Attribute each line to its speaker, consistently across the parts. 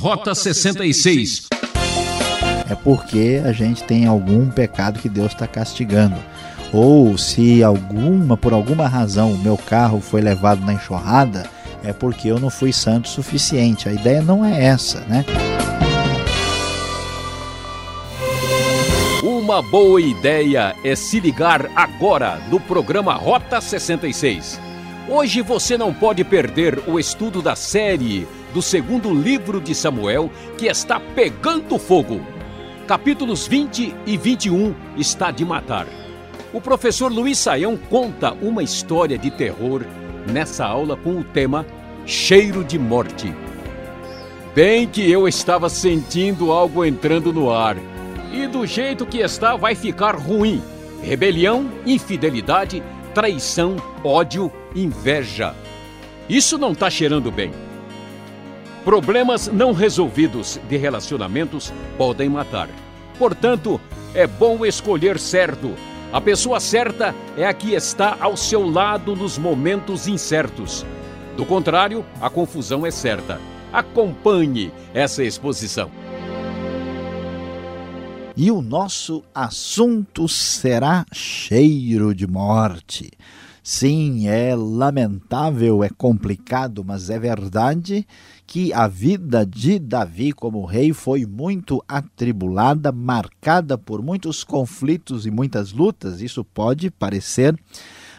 Speaker 1: Rota 66.
Speaker 2: É porque a gente tem algum pecado que Deus está castigando. Ou se alguma, por alguma razão, o meu carro foi levado na enxurrada, é porque eu não fui santo o suficiente. A ideia não é essa, né?
Speaker 1: Uma boa ideia é se ligar agora no programa Rota 66. Hoje você não pode perder o estudo da série do segundo livro de Samuel, que está pegando fogo. Capítulos 20 e 21 está de matar. O professor Luiz Saião conta uma história de terror nessa aula com o tema Cheiro de Morte. Bem que eu estava sentindo algo entrando no ar. E do jeito que está, vai ficar ruim. Rebelião, infidelidade, traição, ódio, inveja. Isso não está cheirando bem. Problemas não resolvidos de relacionamentos podem matar. Portanto, é bom escolher certo. A pessoa certa é a que está ao seu lado nos momentos incertos. Do contrário, a confusão é certa. Acompanhe essa exposição.
Speaker 2: E o nosso assunto será cheiro de morte. Sim, é lamentável, é complicado, mas é verdade que a vida de Davi como rei foi muito atribulada, marcada por muitos conflitos e muitas lutas. Isso pode parecer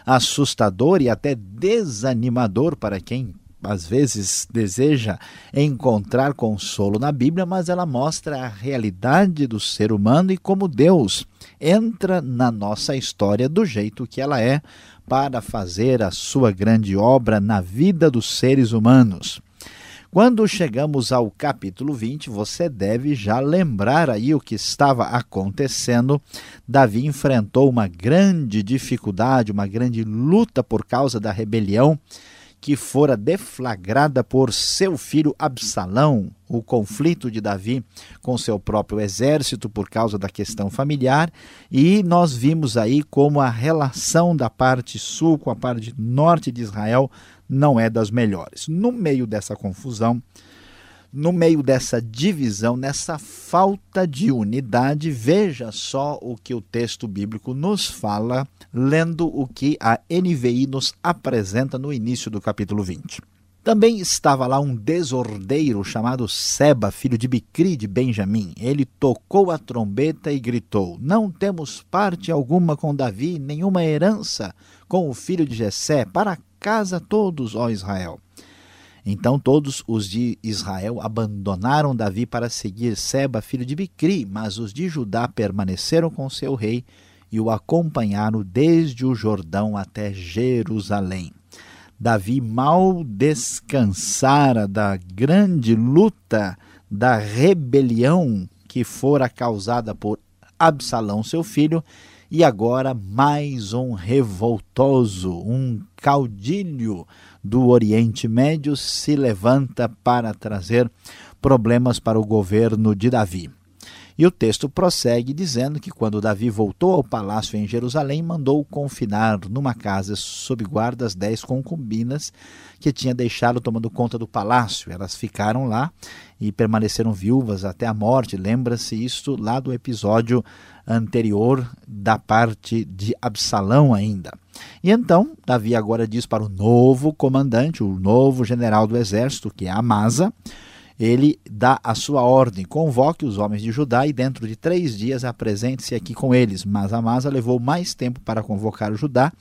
Speaker 2: assustador e até desanimador para quem às vezes deseja encontrar consolo na Bíblia, mas ela mostra a realidade do ser humano e como Deus entra na nossa história do jeito que ela é para fazer a sua grande obra na vida dos seres humanos. Quando chegamos ao capítulo 20, você deve já lembrar aí o que estava acontecendo. Davi enfrentou uma grande dificuldade, uma grande luta por causa da rebelião que fora deflagrada por seu filho Absalão, o conflito de Davi com seu próprio exército por causa da questão familiar, e nós vimos aí como a relação da parte sul com a parte norte de Israel não é das melhores. No meio dessa confusão, no meio dessa divisão, nessa falta de unidade, veja só o que o texto bíblico nos fala, lendo o que a NVI nos apresenta no início do capítulo 20. Também estava lá um desordeiro chamado Seba, filho de Bicri de Benjamim. Ele tocou a trombeta e gritou: Não temos parte alguma com Davi, nenhuma herança com o filho de Jessé. Para casa todos, ó Israel. Então todos os de Israel abandonaram Davi para seguir Seba, filho de Bicri, mas os de Judá permaneceram com seu rei e o acompanharam desde o Jordão até Jerusalém. Davi mal descansara da grande luta, da rebelião que fora causada por Absalão, seu filho, e agora mais um revoltoso, um caudilho do Oriente Médio se levanta para trazer problemas para o governo de Davi. E o texto prossegue dizendo que quando Davi voltou ao palácio em Jerusalém, mandou confinar numa casa sob guarda as dez concubinas que tinha deixado tomando conta do palácio. Elas ficaram lá e permaneceram viúvas até a morte. Lembra-se isso lá do episódio anterior da parte de Absalão ainda. E então, Davi agora diz para o novo comandante, o novo general do exército, que é Amasa, ele dá a sua ordem, convoque os homens de Judá e dentro de três dias apresente-se aqui com eles. Mas Amasa levou mais tempo para convocar o Judá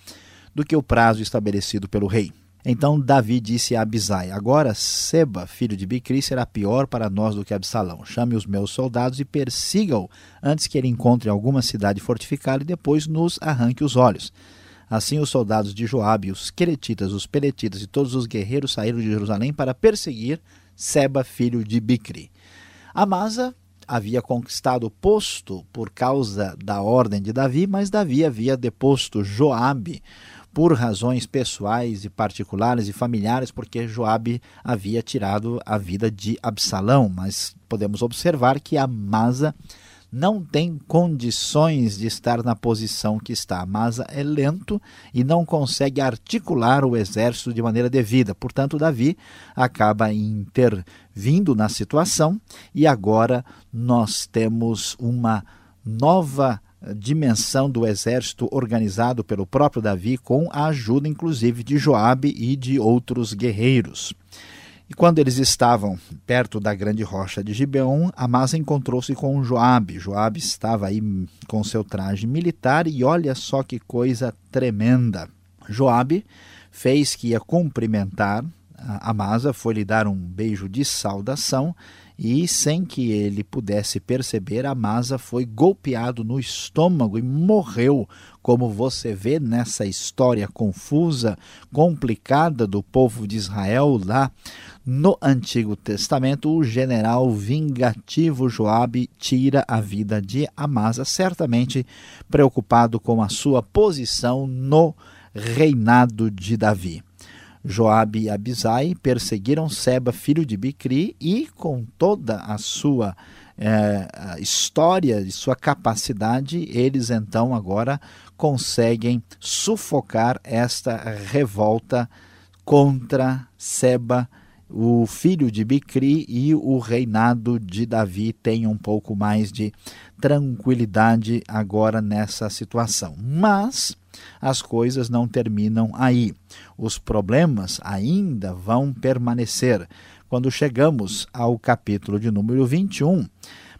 Speaker 2: do que o prazo estabelecido pelo rei. Então Davi disse a Abisai: Agora Seba, filho de Bicri, será pior para nós do que Absalão. Chame os meus soldados e persiga-o antes que ele encontre alguma cidade fortificada e depois nos arranque os olhos. Assim os soldados de Joabe, os queretitas, os peletitas e todos os guerreiros saíram de Jerusalém para perseguir Seba, filho de Bicri. Amasa havia conquistado o posto por causa da ordem de Davi, mas Davi havia deposto Joabe por razões pessoais e particulares e familiares, porque Joabe havia tirado a vida de Absalão. Mas podemos observar que Amasa não tem condições de estar na posição que está. Amasa é lento e não consegue articular o exército de maneira devida. Portanto, Davi acaba intervindo na situação e agora nós temos uma nova dimensão do exército organizado pelo próprio Davi com a ajuda inclusive de Joabe e de outros guerreiros. E quando eles estavam perto da grande rocha de Gibeon, Amasa encontrou-se com Joabe. Joabe estava aí com seu traje militar e olha só que coisa tremenda. Joabe fez que ia cumprimentar Amasa, foi lhe dar um beijo de saudação e, sem que ele pudesse perceber, Amasa foi golpeado no estômago e morreu, como você vê nessa história confusa, complicada do povo de Israel lá no Antigo Testamento. O general vingativo Joabe tira a vida de Amasa, certamente preocupado com a sua posição no reinado de Davi. Joabe e Abisai perseguiram Seba, filho de Bicri, e com toda a sua é, história e sua capacidade, eles então agora conseguem sufocar esta revolta contra Seba, o filho de Bicri, e o reinado de Davi tem um pouco mais de tranquilidade agora nessa situação. Mas as coisas não terminam aí. Os problemas ainda vão permanecer. Quando chegamos ao capítulo de número 21,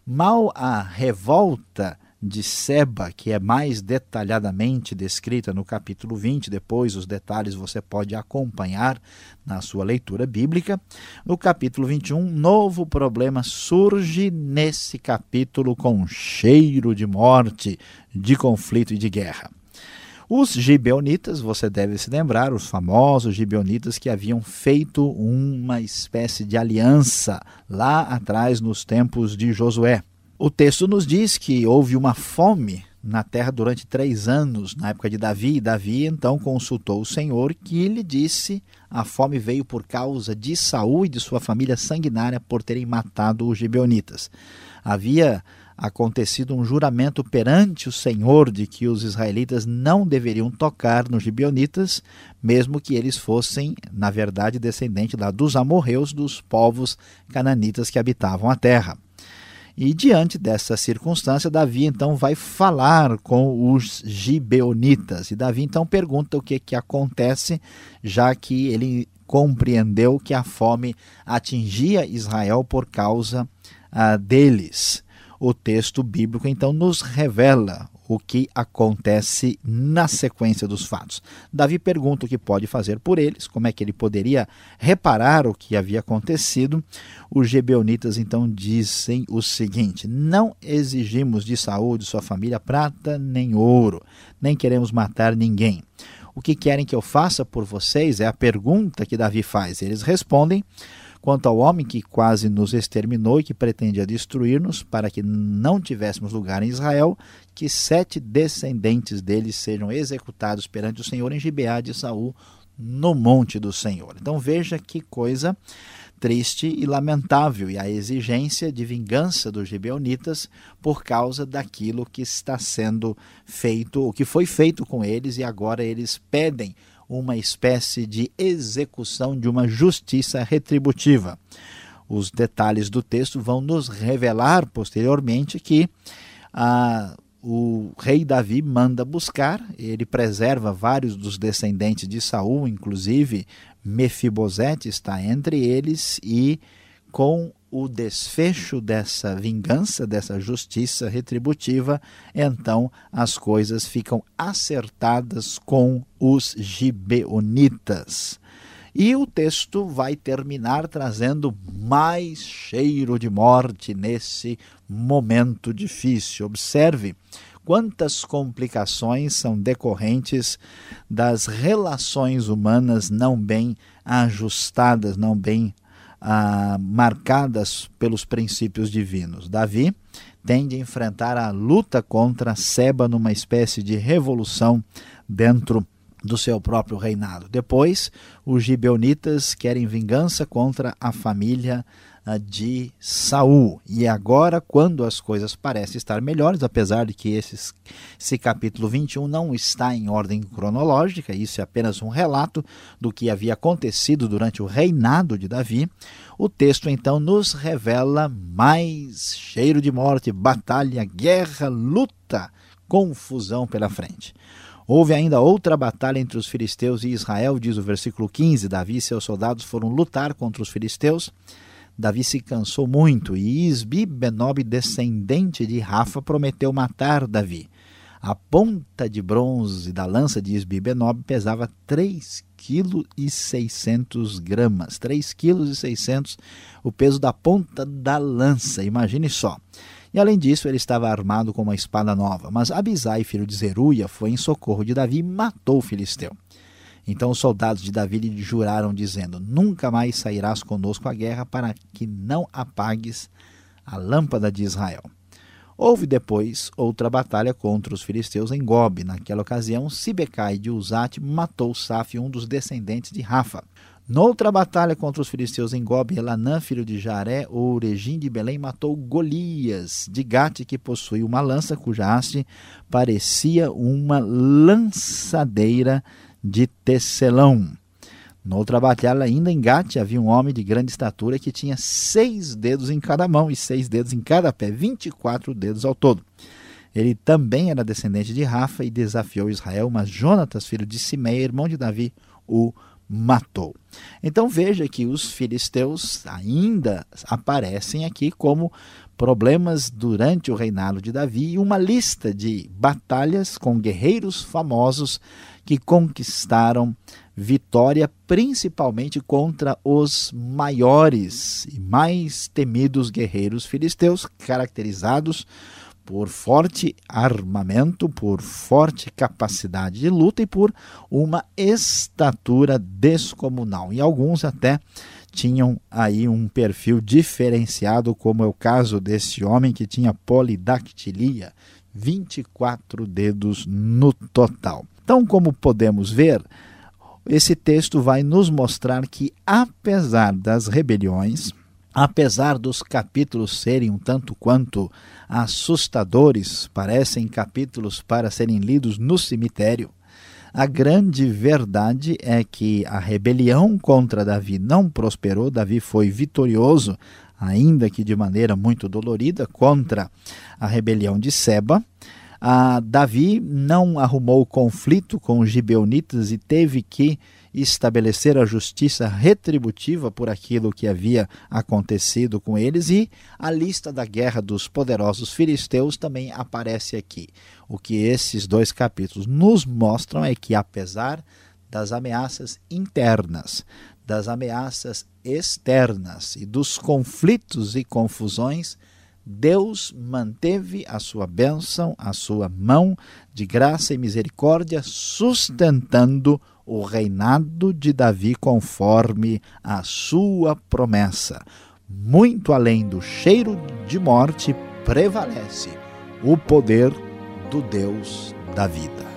Speaker 2: mal a revolta de Seba, que é mais detalhadamente descrita no capítulo 20, depois os detalhes você pode acompanhar na sua leitura bíblica. No capítulo 21, novo problema surge nesse capítulo com cheiro de morte, de conflito e de guerra. Os gibeonitas, você deve se lembrar, os famosos gibeonitas que haviam feito uma espécie de aliança lá atrás nos tempos de Josué. O texto nos diz que houve uma fome na terra durante três anos, na época de Davi. E Davi então consultou o Senhor, que lhe disse: a fome veio por causa de Saul e de sua família sanguinária por terem matado os gibeonitas. Havia acontecido um juramento perante o Senhor de que os israelitas não deveriam tocar nos gibeonitas, mesmo que eles fossem, na verdade, descendentes lá dos amorreus, dos povos cananitas que habitavam a terra. E diante dessa circunstância, Davi então vai falar com os gibeonitas. E Davi então pergunta o que, que acontece, já que ele compreendeu que a fome atingia Israel por causa ah, deles o texto bíblico então nos revela o que acontece na sequência dos fatos. Davi pergunta o que pode fazer por eles, como é que ele poderia reparar o que havia acontecido. Os gebeonitas então dizem o seguinte: Não exigimos de Saúl de sua família prata nem ouro, nem queremos matar ninguém. O que querem que eu faça por vocês é a pergunta que Davi faz. Eles respondem: quanto ao homem que quase nos exterminou e que pretendia destruir-nos, para que não tivéssemos lugar em Israel, que sete descendentes dele sejam executados perante o Senhor em Gibeá de Saul, no monte do Senhor. Então veja que coisa triste e lamentável, e a exigência de vingança dos gibeonitas por causa daquilo que está sendo feito, o que foi feito com eles, e agora eles pedem uma espécie de execução de uma justiça retributiva. Os detalhes do texto vão nos revelar posteriormente que a o rei Davi manda buscar, ele preserva vários dos descendentes de Saul, inclusive Mefibosete está entre eles e com o desfecho dessa vingança, dessa justiça retributiva, então as coisas ficam acertadas com os gibeonitas. E o texto vai terminar trazendo mais cheiro de morte nesse momento difícil. Observe quantas complicações são decorrentes das relações humanas não bem ajustadas, não bem ah, marcadas pelos princípios divinos. Davi tem de enfrentar a luta contra Seba numa espécie de revolução dentro do seu próprio reinado. Depois, os gibeonitas querem vingança contra a família de Saul. E agora, quando as coisas parecem estar melhores, apesar de que esses, esse capítulo 21 não está em ordem cronológica, isso é apenas um relato do que havia acontecido durante o reinado de Davi, o texto então nos revela mais cheiro de morte, batalha, guerra, luta, confusão pela frente. Houve ainda outra batalha entre os filisteus e Israel, diz o versículo 15. Davi e seus soldados foram lutar contra os filisteus. Davi se cansou muito e Isbi Benob, descendente de Rafa, prometeu matar Davi. A ponta de bronze da lança de Isbi Benob pesava 3 kg 600 gramas. 3 kg 600 o peso da ponta da lança, imagine só. E além disso, ele estava armado com uma espada nova. Mas Abisai, filho de Zeruia, foi em socorro de Davi e matou o filisteu. Então os soldados de Davi lhe juraram, dizendo: Nunca mais sairás conosco à guerra, para que não apagues a lâmpada de Israel. Houve depois outra batalha contra os filisteus em Gob. Naquela ocasião, Sibecai de Uzate matou Saf, um dos descendentes de Rafa. Noutra batalha contra os filisteus em Gob, Elanã, filho de Jaré, o Uregim de Belém, matou Golias de Gate, que possui uma lança cuja haste parecia uma lançadeira de tecelão. Noutra batalha, ainda em Gate, havia um homem de grande estatura que tinha seis dedos em cada mão e seis dedos em cada pé, vinte e quatro dedos ao todo. Ele também era descendente de Rafa e desafiou Israel, mas Jonatas, filho de Simeia, irmão de Davi, o matou. Então veja que os filisteus ainda aparecem aqui como problemas durante o reinado de Davi e uma lista de batalhas com guerreiros famosos que conquistaram vitória principalmente contra os maiores e mais temidos guerreiros filisteus, caracterizados por forte armamento, por forte capacidade de luta e por uma estatura descomunal. E alguns até tinham aí um perfil diferenciado, como é o caso desse homem que tinha polidactilia, 24 dedos no total. Então, como podemos ver, esse texto vai nos mostrar que, apesar das rebeliões, apesar dos capítulos serem um tanto quanto assustadores, parecem capítulos para serem lidos no cemitério, a grande verdade é que a rebelião contra Davi não prosperou, Davi foi vitorioso, ainda que de maneira muito dolorida, contra a rebelião de Seba. A Davi não arrumou conflito com os gibeonitas e teve que estabelecer a justiça retributiva por aquilo que havia acontecido com eles, e a lista da guerra dos poderosos filisteus também aparece aqui. O que esses dois capítulos nos mostram é que, apesar das ameaças internas, das ameaças externas e dos conflitos e confusões, Deus manteve a sua bênção, a sua mão de graça e misericórdia, sustentando o reinado de Davi conforme a sua promessa. Muito além do cheiro de morte, prevalece o poder do Deus da vida.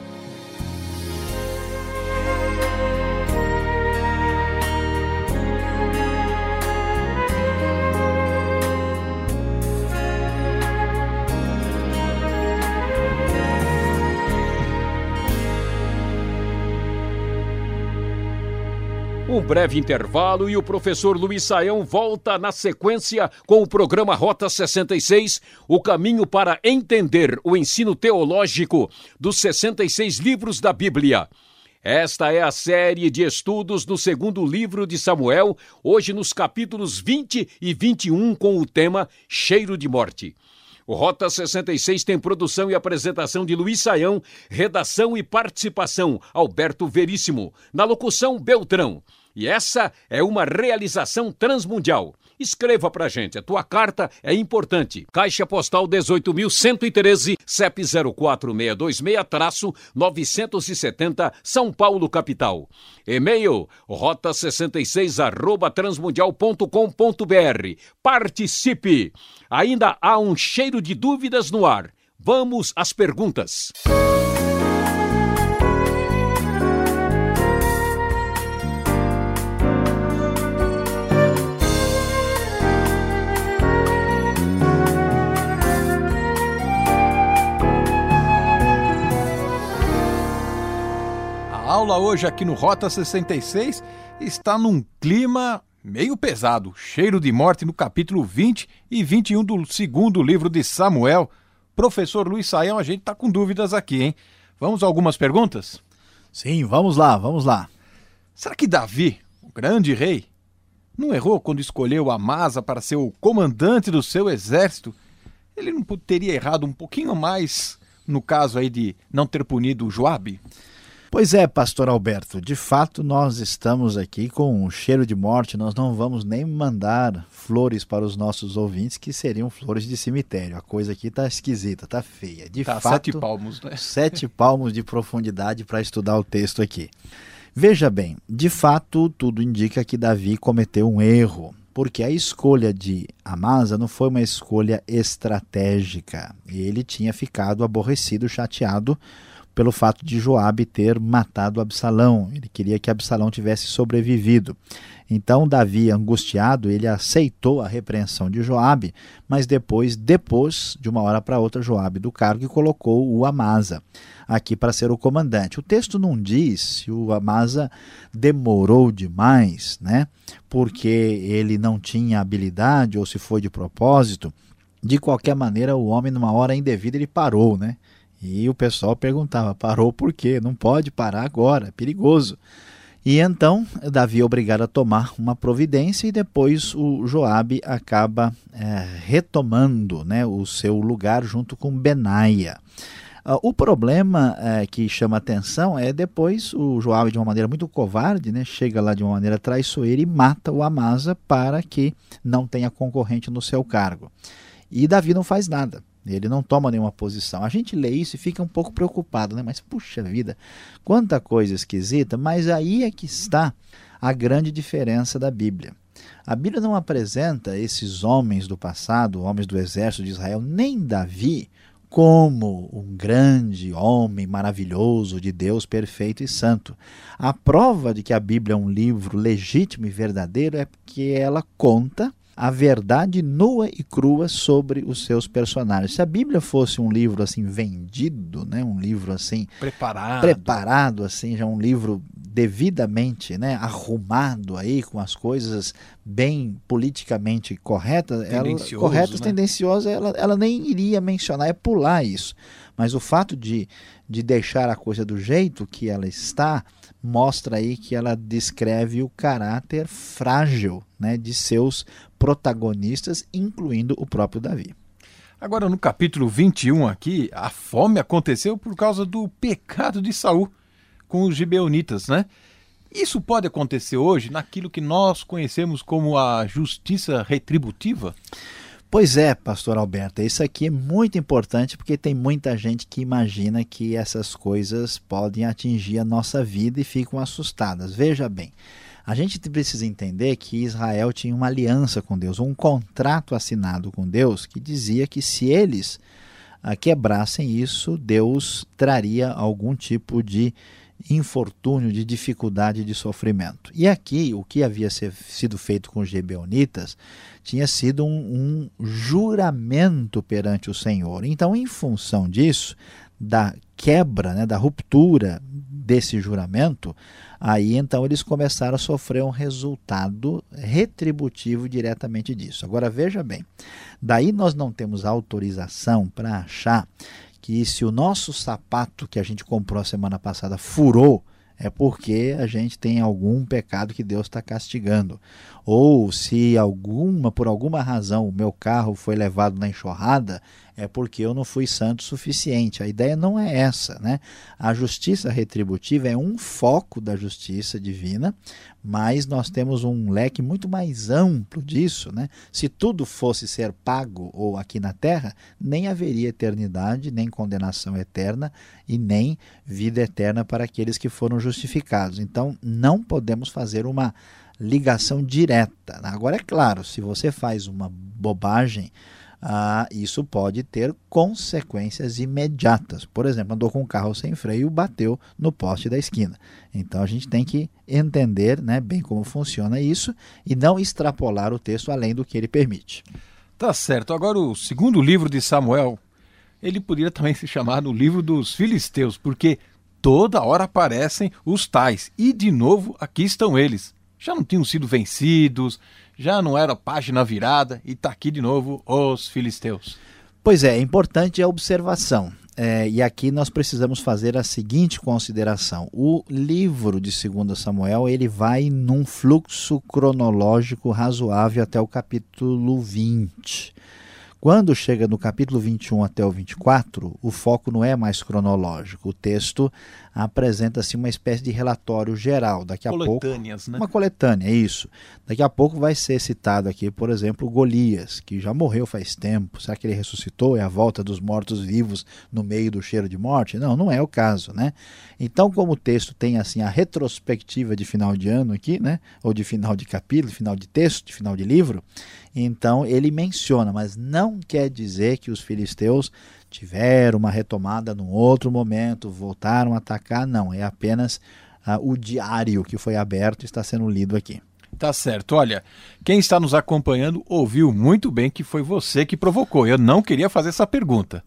Speaker 1: Breve intervalo e o professor Luiz Saião volta na sequência com o programa Rota 66, o caminho para entender o ensino teológico dos 66 livros da Bíblia. Esta é a série de estudos do segundo livro de Samuel, hoje nos capítulos 20 e 21, com o tema Cheiro de Morte. O Rota 66 tem produção e apresentação de Luiz Saião, redação e participação Alberto Veríssimo, na locução Beltrão. E essa é uma realização transmundial. Escreva pra gente, a tua carta é importante. Caixa Postal 18.113, CEP 04626-970, São Paulo, capital. E-mail, rota66 arroba transmundial.com.br. Participe! Ainda há um cheiro de dúvidas no ar. Vamos às perguntas.
Speaker 3: Aula hoje aqui no Rota 66 está num clima meio pesado, cheiro de morte no capítulo 20 e 21 do segundo livro de Samuel. Professor Luiz Saião, a gente está com dúvidas aqui, hein? Vamos a algumas perguntas?
Speaker 2: Sim, vamos lá, vamos lá.
Speaker 3: Será que Davi, o grande rei, não errou quando escolheu Amasa para ser o comandante do seu exército? Ele não teria errado um pouquinho mais no caso aí de não ter punido Joabe?
Speaker 2: Pois é, pastor Alberto, de fato nós estamos aqui com um cheiro de morte, nós não vamos nem mandar flores para os nossos ouvintes que seriam flores de cemitério. A coisa aqui está esquisita, está feia. De
Speaker 3: tá
Speaker 2: fato,
Speaker 3: sete palmos, né?
Speaker 2: Sete palmos de profundidade para estudar o texto aqui. Veja bem, de fato tudo indica que Davi cometeu um erro porque a escolha de Amasa não foi uma escolha estratégica. Ele tinha ficado aborrecido, chateado pelo fato de Joabe ter matado Absalão. Ele queria que Absalão tivesse sobrevivido. Então Davi, angustiado, ele aceitou a repreensão de Joabe, mas depois depois de uma hora para outra Joabe do cargo e colocou o Amasa aqui para ser o comandante. O texto não diz se o Amasa demorou demais, né? Porque ele não tinha habilidade ou se foi de propósito. De qualquer maneira, o homem numa hora indevida ele parou, né? E o pessoal perguntava: parou por quê? Não pode parar agora, é perigoso. E então Davi é obrigado a tomar uma providência e depois o Joabe acaba é, retomando né, o seu lugar junto com Benaia. Uh, o problema é, que chama atenção é depois o Joabe, de uma maneira muito covarde, né, chega lá de uma maneira traiçoeira e mata o Amasa para que não tenha concorrente no seu cargo. E Davi não faz nada. Ele não toma nenhuma posição. A gente lê isso e fica um pouco preocupado, né? Mas puxa vida, quanta coisa esquisita, mas aí é que está a grande diferença da Bíblia. A Bíblia não apresenta esses homens do passado, homens do exército de Israel, nem Davi, como um grande homem maravilhoso de Deus perfeito e santo. A prova de que a Bíblia é um livro legítimo e verdadeiro é que ela conta a verdade nua e crua sobre os seus personagens. Se a Bíblia fosse um livro assim vendido, né, um livro assim
Speaker 3: preparado,
Speaker 2: preparado assim, já um livro devidamente, né, arrumado aí com as coisas bem politicamente corretas, ela, corretas, né? tendenciosas, ela, ela nem iria mencionar, é pular isso. Mas o fato de, de deixar a coisa do jeito que ela está, mostra aí que ela descreve o caráter frágil né, de seus protagonistas, incluindo o próprio Davi.
Speaker 3: Agora, no capítulo 21 aqui, a fome aconteceu por causa do pecado de Saul com os gibeonitas, né? Isso pode acontecer hoje naquilo que nós conhecemos como a justiça retributiva?
Speaker 2: Pois é, pastor Alberto, isso aqui é muito importante porque tem muita gente que imagina que essas coisas podem atingir a nossa vida e ficam assustadas. Veja bem, a gente precisa entender que Israel tinha uma aliança com Deus, um contrato assinado com Deus que dizia que se eles ah, quebrassem isso, Deus traria algum tipo de infortúnio, de dificuldade, de sofrimento. E aqui, o que havia sido feito com os gibeonitas tinha sido um, um juramento perante o Senhor. Então, em função disso, da quebra, né, da ruptura desse juramento, aí então eles começaram a sofrer um resultado retributivo diretamente disso. Agora veja bem, daí nós não temos autorização para achar que se o nosso sapato que a gente comprou a semana passada furou, é porque a gente tem algum pecado que Deus está castigando. Ou se alguma, por alguma razão, o meu carro foi levado na enxurrada, é porque eu não fui santo o suficiente. A ideia não é essa, né? A justiça retributiva é um foco da justiça divina, mas nós temos um leque muito mais amplo disso, né? Se tudo fosse ser pago ou aqui na terra, nem haveria eternidade, nem condenação eterna e nem vida eterna para aqueles que foram justificados. Então, não podemos fazer uma ligação direta. Agora, é claro, se você faz uma bobagem, ah, isso pode ter consequências imediatas. Por exemplo, andou com um carro sem freio e bateu no poste da esquina. Então a gente tem que entender né, bem como funciona isso e não extrapolar o texto além do que ele permite.
Speaker 3: Tá certo. Agora, o segundo livro de Samuel, ele poderia também se chamar no livro dos filisteus, porque toda hora aparecem os tais. E de novo, aqui estão eles. Já não tinham sido vencidos, já não era página virada, e está aqui de novo os filisteus.
Speaker 2: Pois é, importante a observação. É, e aqui nós precisamos fazer a seguinte consideração: o livro de 2 Samuel ele vai num fluxo cronológico razoável até o capítulo 20. Quando chega no capítulo 21 até o 24, o foco não é mais cronológico. O texto apresenta-se uma espécie de relatório geral. Daqui a pouco,
Speaker 3: né?
Speaker 2: Uma coletânea, é isso. Daqui a pouco vai ser citado aqui, por exemplo, Golias, que já morreu faz tempo. Será que ele ressuscitou? É a volta dos mortos-vivos no meio do cheiro de morte? Não, não é o caso, né? Então, como o texto tem assim a retrospectiva de final de ano aqui, né? Ou de final de capítulo, final de texto, de final de livro, então ele menciona, mas não quer dizer que os filisteus tiveram uma retomada num outro momento, voltaram a atacar, não, é apenas uh, o diário que foi aberto está sendo lido aqui.
Speaker 3: Tá certo. Olha, quem está nos acompanhando ouviu muito bem que foi você que provocou. Eu não queria fazer essa pergunta.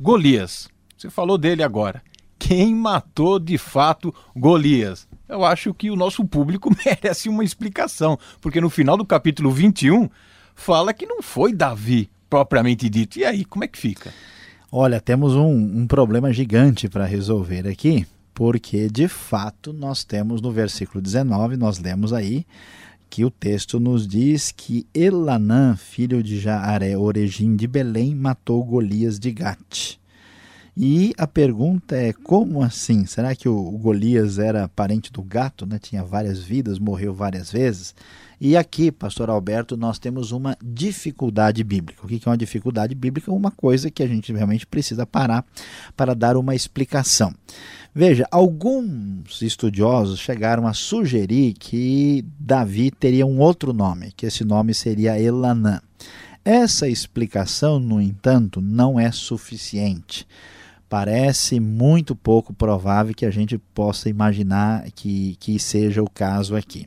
Speaker 3: Golias, você falou dele agora. Quem matou de fato Golias? Eu acho que o nosso público merece uma explicação, porque no final do capítulo 21 fala que não foi Davi propriamente dito. E aí, como é que fica?
Speaker 2: Olha, temos um, um problema gigante para resolver aqui, porque de fato nós temos no versículo 19, nós lemos aí, que o texto nos diz que Elanã, filho de Jaaré, origem de Belém, matou Golias de Gate. E a pergunta é como assim? Será que o Golias era parente do gato, né? Tinha várias vidas, morreu várias vezes? E aqui, pastor Alberto, nós temos uma dificuldade bíblica. O que é uma dificuldade bíblica? Uma coisa que a gente realmente precisa parar para dar uma explicação. Veja, alguns estudiosos chegaram a sugerir que Davi teria um outro nome, que esse nome seria Elanã. Essa explicação, no entanto, não é suficiente parece muito pouco provável que a gente possa imaginar que, que seja o caso aqui.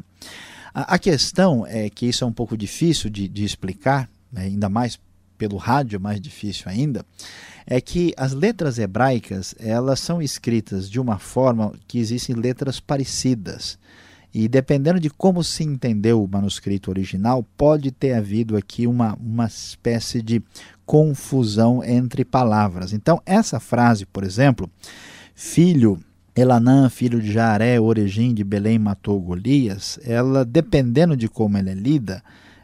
Speaker 2: A, a questão é que isso é um pouco difícil de, de explicar, né, ainda mais pelo rádio, mais difícil ainda, é que as letras hebraicas elas são escritas de uma forma que existem letras parecidas. E dependendo de como se entendeu o manuscrito original, pode ter havido aqui uma, uma espécie de confusão entre palavras. Então, essa frase, por exemplo, filho Elanã, filho de Jaré, origem de Belém, matou Golias, ela, dependendo de como ela é lida,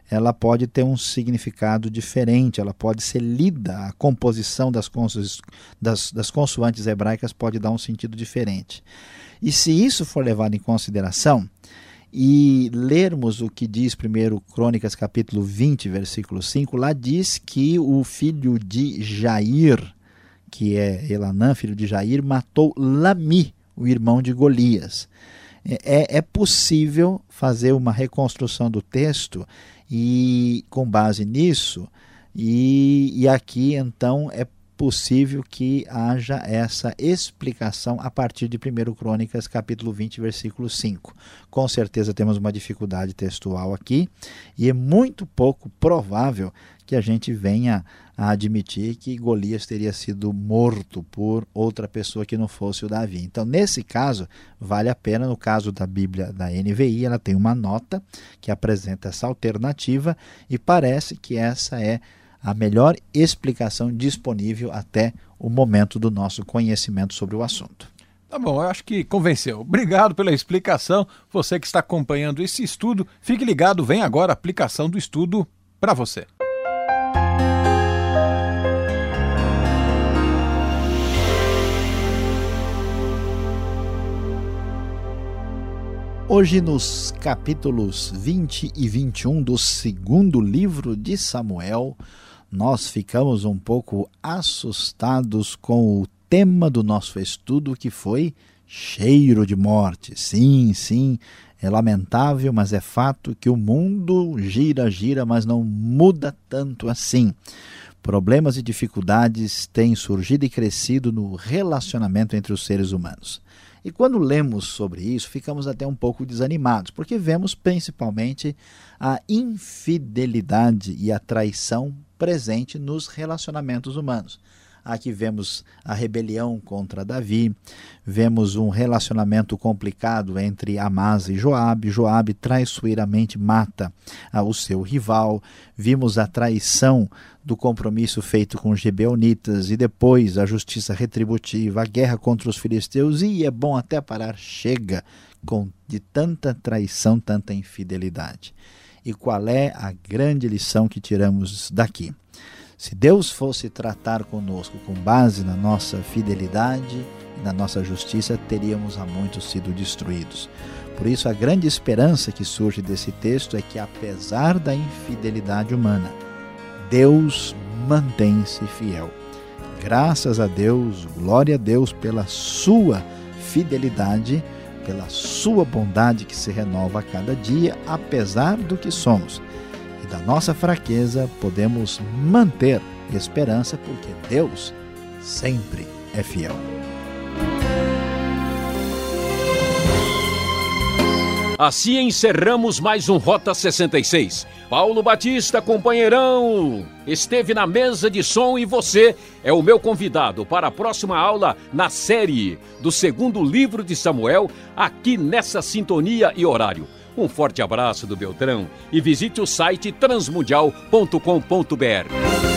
Speaker 2: ela pode ter um significado diferente, ela pode ser lida, a composição das, consoantes, das, das consoantes hebraicas pode dar um sentido diferente. E se isso for levado em consideração, e lermos o que diz primeiro Crônicas capítulo 20, versículo 5, lá diz que o filho de Jair, que é Elanã, filho de Jair, matou Lami, o irmão de Golias. É, é possível fazer uma reconstrução do texto e com base nisso, e, e aqui então é possível que haja essa explicação a partir de 1 Crônicas, capítulo 20, versículo 5. Com certeza temos uma dificuldade textual aqui e é muito pouco provável que a gente venha a admitir que Golias teria sido morto por outra pessoa que não fosse o Davi. Então, nesse caso, vale a pena, no caso da Bíblia da NVI, ela tem uma nota que apresenta essa alternativa e parece que essa é melhor explicação disponível até o momento do nosso conhecimento sobre o assunto.
Speaker 3: Tá bom, eu acho que convenceu. Obrigado pela explicação. Você que está acompanhando esse estudo, fique ligado, vem agora a aplicação do estudo para você.
Speaker 2: Hoje, nos capítulos 20 e 21 do segundo livro de Samuel, nós ficamos um pouco assustados com o tema do nosso estudo, que foi cheiro de morte. Sim, sim, é lamentável, mas é fato que o mundo gira, gira, mas não muda tanto assim. Problemas e dificuldades têm surgido e crescido no relacionamento entre os seres humanos. E quando lemos sobre isso, ficamos até um pouco desanimados, porque vemos principalmente a infidelidade e a traição presente nos relacionamentos humanos. Aqui vemos a rebelião contra Davi, vemos um relacionamento complicado entre Amasa e Joabe. Joabe traiçoeiramente mata ah, o seu rival. Vimos a traição do compromisso feito com os gibeonitas e depois a justiça retributiva, a guerra contra os filisteus e é bom até parar, chega com de tanta traição, tanta infidelidade. E qual é a grande lição que tiramos daqui? Se Deus fosse tratar conosco com base na nossa fidelidade e na nossa justiça, teríamos há muito sido destruídos. Por isso, a grande esperança que surge desse texto é que, apesar da infidelidade humana, Deus mantém-se fiel. Graças a Deus, glória a Deus pela sua fidelidade, pela sua bondade que se renova a cada dia, apesar do que somos. E da nossa fraqueza podemos manter esperança, porque Deus sempre é fiel.
Speaker 1: Assim encerramos mais um Rota 66. Paulo Batista, companheirão, esteve na mesa de som e você é o meu convidado para a próxima aula na série do segundo livro de Samuel, aqui nessa sintonia e horário. Um forte abraço do Beltrão e visite o site transmundial.com.br.